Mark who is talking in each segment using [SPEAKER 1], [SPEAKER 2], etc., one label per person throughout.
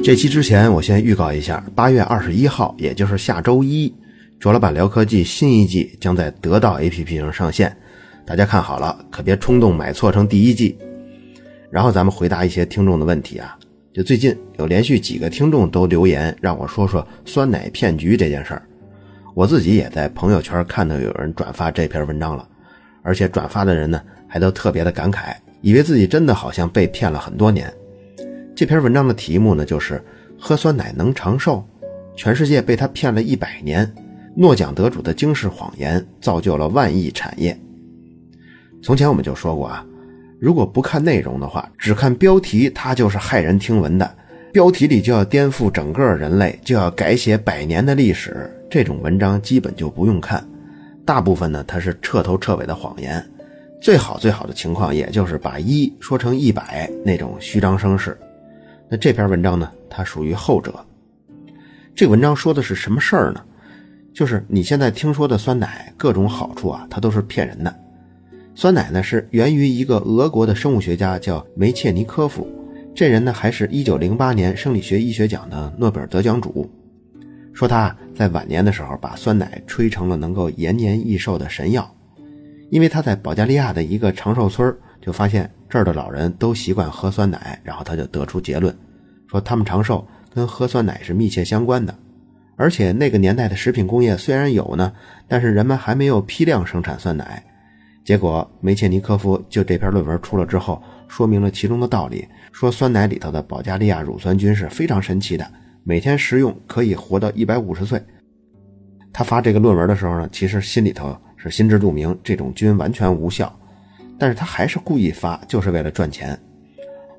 [SPEAKER 1] 这期之前，我先预告一下，八月二十一号，也就是下周一，卓老板聊科技新一季将在得到 APP 上上线，大家看好了，可别冲动买错成第一季。然后咱们回答一些听众的问题啊，就最近有连续几个听众都留言让我说说酸奶骗局这件事儿，我自己也在朋友圈看到有人转发这篇文章了，而且转发的人呢还都特别的感慨，以为自己真的好像被骗了很多年。这篇文章的题目呢，就是喝酸奶能长寿，全世界被他骗了一百年，诺奖得主的惊世谎言造就了万亿产业。从前我们就说过啊，如果不看内容的话，只看标题，它就是骇人听闻的，标题里就要颠覆整个人类，就要改写百年的历史，这种文章基本就不用看。大部分呢，它是彻头彻尾的谎言，最好最好的情况，也就是把一说成一百那种虚张声势。那这篇文章呢？它属于后者。这文章说的是什么事儿呢？就是你现在听说的酸奶各种好处啊，它都是骗人的。酸奶呢是源于一个俄国的生物学家叫梅切尼科夫，这人呢还是一九零八年生理学医学奖的诺贝尔得奖主。说他在晚年的时候把酸奶吹成了能够延年益寿的神药，因为他在保加利亚的一个长寿村就发现。这儿的老人都习惯喝酸奶，然后他就得出结论，说他们长寿跟喝酸奶是密切相关的。而且那个年代的食品工业虽然有呢，但是人们还没有批量生产酸奶。结果梅切尼科夫就这篇论文出了之后，说明了其中的道理，说酸奶里头的保加利亚乳酸菌是非常神奇的，每天食用可以活到一百五十岁。他发这个论文的时候呢，其实心里头是心知肚明，这种菌完全无效。但是他还是故意发，就是为了赚钱。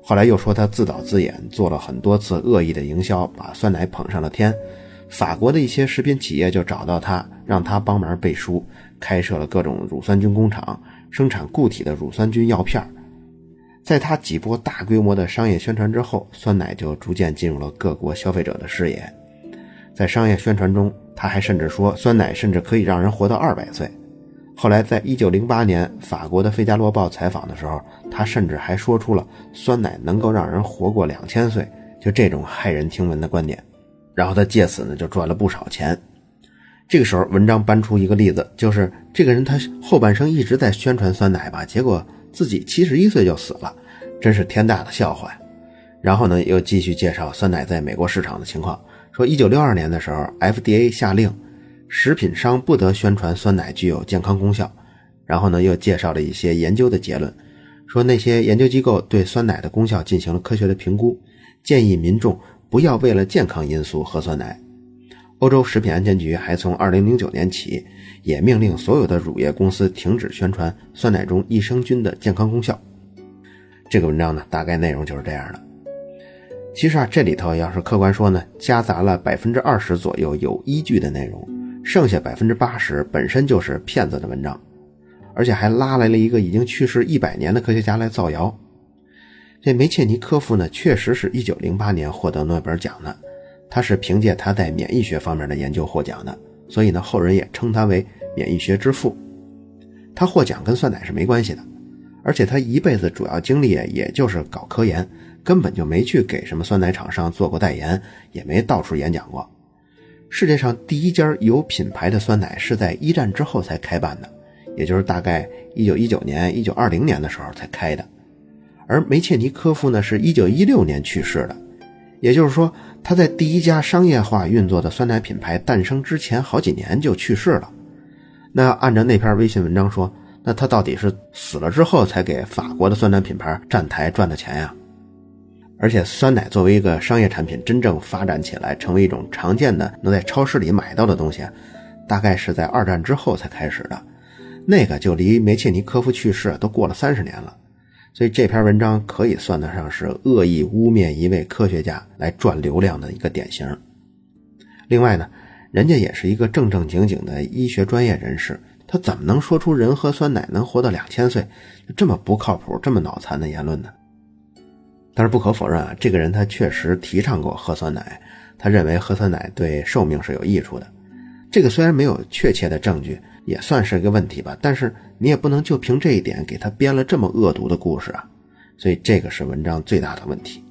[SPEAKER 1] 后来又说他自导自演，做了很多次恶意的营销，把酸奶捧上了天。法国的一些食品企业就找到他，让他帮忙背书，开设了各种乳酸菌工厂，生产固体的乳酸菌药片。在他几波大规模的商业宣传之后，酸奶就逐渐进入了各国消费者的视野。在商业宣传中，他还甚至说酸奶甚至可以让人活到二百岁。后来，在一九零八年，法国的《费加罗报》采访的时候，他甚至还说出了酸奶能够让人活过两千岁，就这种骇人听闻的观点。然后他借此呢就赚了不少钱。这个时候，文章搬出一个例子，就是这个人他后半生一直在宣传酸奶吧，结果自己七十一岁就死了，真是天大的笑话。然后呢，又继续介绍酸奶在美国市场的情况，说一九六二年的时候，FDA 下令。食品商不得宣传酸奶具有健康功效，然后呢，又介绍了一些研究的结论，说那些研究机构对酸奶的功效进行了科学的评估，建议民众不要为了健康因素喝酸奶。欧洲食品安全局还从2009年起，也命令所有的乳业公司停止宣传酸奶中益生菌的健康功效。这个文章呢，大概内容就是这样的。其实啊，这里头要是客观说呢，夹杂了百分之二十左右有依据的内容。剩下百分之八十本身就是骗子的文章，而且还拉来了一个已经去世一百年的科学家来造谣。这梅切尼科夫呢，确实是一九零八年获得诺贝尔奖的，他是凭借他在免疫学方面的研究获奖的，所以呢，后人也称他为免疫学之父。他获奖跟酸奶是没关系的，而且他一辈子主要精力也就是搞科研，根本就没去给什么酸奶厂商做过代言，也没到处演讲过。世界上第一家有品牌的酸奶是在一战之后才开办的，也就是大概一九一九年、一九二零年的时候才开的。而梅切尼科夫呢，是一九一六年去世的，也就是说他在第一家商业化运作的酸奶品牌诞生之前好几年就去世了。那按照那篇微信文章说，那他到底是死了之后才给法国的酸奶品牌站台赚的钱呀？而且，酸奶作为一个商业产品，真正发展起来，成为一种常见的能在超市里买到的东西，大概是在二战之后才开始的。那个就离梅切尼科夫去世都过了三十年了，所以这篇文章可以算得上是恶意污蔑一位科学家来赚流量的一个典型。另外呢，人家也是一个正正经经的医学专业人士，他怎么能说出人喝酸奶能活到两千岁，这么不靠谱、这么脑残的言论呢？但是不可否认啊，这个人他确实提倡过喝酸奶，他认为喝酸奶对寿命是有益处的。这个虽然没有确切的证据，也算是一个问题吧。但是你也不能就凭这一点给他编了这么恶毒的故事啊。所以这个是文章最大的问题。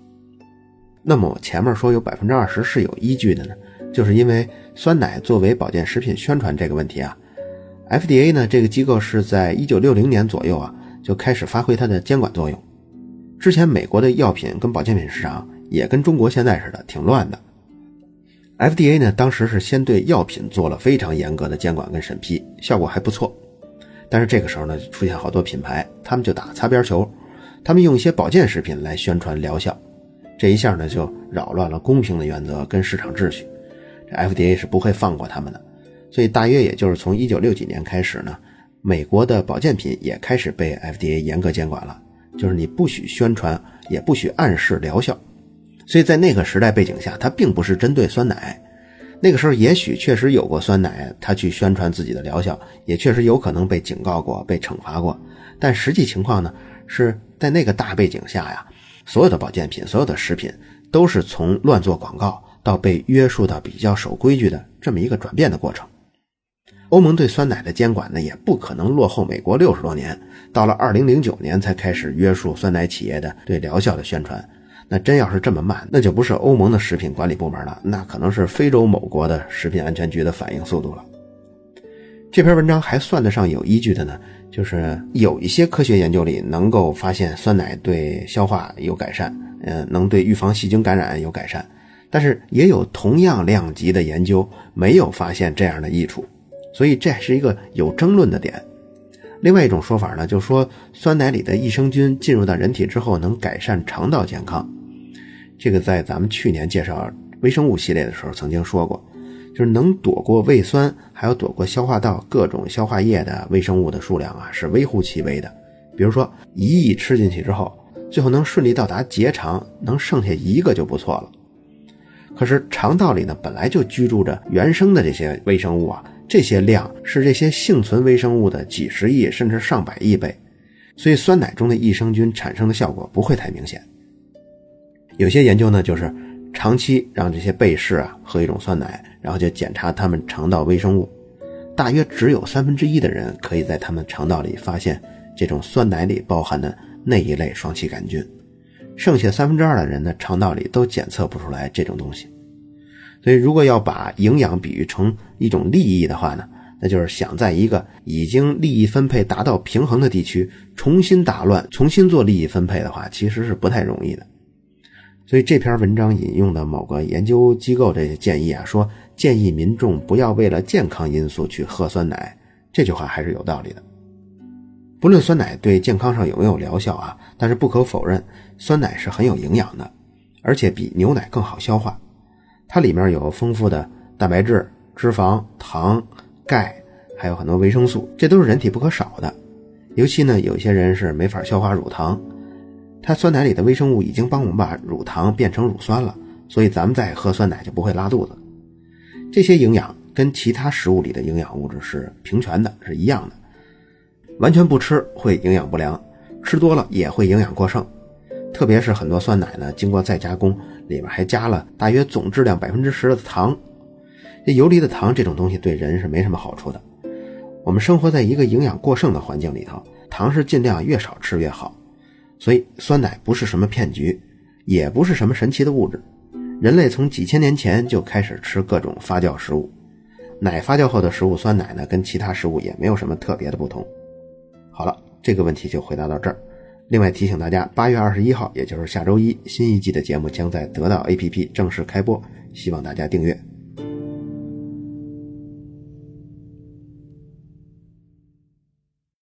[SPEAKER 1] 那么我前面说有百分之二十是有依据的呢，就是因为酸奶作为保健食品宣传这个问题啊，FDA 呢这个机构是在一九六零年左右啊就开始发挥它的监管作用。之前美国的药品跟保健品市场也跟中国现在似的挺乱的，FDA 呢当时是先对药品做了非常严格的监管跟审批，效果还不错。但是这个时候呢，出现好多品牌，他们就打擦边球，他们用一些保健食品来宣传疗效，这一下呢就扰乱了公平的原则跟市场秩序，这 FDA 是不会放过他们的。所以大约也就是从一九六几年开始呢，美国的保健品也开始被 FDA 严格监管了，就是你不许宣传，也不许暗示疗效。所以在那个时代背景下，它并不是针对酸奶。那个时候也许确实有过酸奶，它去宣传自己的疗效，也确实有可能被警告过、被惩罚过。但实际情况呢，是在那个大背景下呀，所有的保健品、所有的食品都是从乱做广告到被约束到比较守规矩的这么一个转变的过程。欧盟对酸奶的监管呢，也不可能落后美国六十多年，到了二零零九年才开始约束酸奶企业的对疗效的宣传。那真要是这么慢，那就不是欧盟的食品管理部门了，那可能是非洲某国的食品安全局的反应速度了。这篇文章还算得上有依据的呢，就是有一些科学研究里能够发现酸奶对消化有改善，嗯，能对预防细菌感染有改善，但是也有同样量级的研究没有发现这样的益处，所以这是一个有争论的点。另外一种说法呢，就说酸奶里的益生菌进入到人体之后能改善肠道健康。这个在咱们去年介绍微生物系列的时候曾经说过，就是能躲过胃酸，还有躲过消化道各种消化液的微生物的数量啊，是微乎其微的。比如说一亿吃进去之后，最后能顺利到达结肠，能剩下一个就不错了。可是肠道里呢，本来就居住着原生的这些微生物啊，这些量是这些幸存微生物的几十亿甚至上百亿倍，所以酸奶中的益生菌产生的效果不会太明显。有些研究呢，就是长期让这些被试啊喝一种酸奶，然后就检查他们肠道微生物，大约只有三分之一的人可以在他们肠道里发现这种酸奶里包含的那一类双歧杆菌，剩下三分之二的人呢，肠道里都检测不出来这种东西。所以，如果要把营养比喻成一种利益的话呢，那就是想在一个已经利益分配达到平衡的地区重新打乱、重新做利益分配的话，其实是不太容易的。所以这篇文章引用的某个研究机构这建议啊，说建议民众不要为了健康因素去喝酸奶，这句话还是有道理的。不论酸奶对健康上有没有疗效啊，但是不可否认，酸奶是很有营养的，而且比牛奶更好消化。它里面有丰富的蛋白质、脂肪、糖、钙，还有很多维生素，这都是人体不可少的。尤其呢，有些人是没法消化乳糖。它酸奶里的微生物已经帮我们把乳糖变成乳酸了，所以咱们再喝酸奶就不会拉肚子。这些营养跟其他食物里的营养物质是平权的，是一样的。完全不吃会营养不良，吃多了也会营养过剩。特别是很多酸奶呢，经过再加工，里面还加了大约总质量百分之十的糖。这游离的糖这种东西对人是没什么好处的。我们生活在一个营养过剩的环境里头，糖是尽量越少吃越好。所以，酸奶不是什么骗局，也不是什么神奇的物质。人类从几千年前就开始吃各种发酵食物，奶发酵后的食物酸奶呢，跟其他食物也没有什么特别的不同。好了，这个问题就回答到这儿。另外提醒大家，八月二十一号，也就是下周一，新一季的节目将在得到 APP 正式开播，希望大家订阅。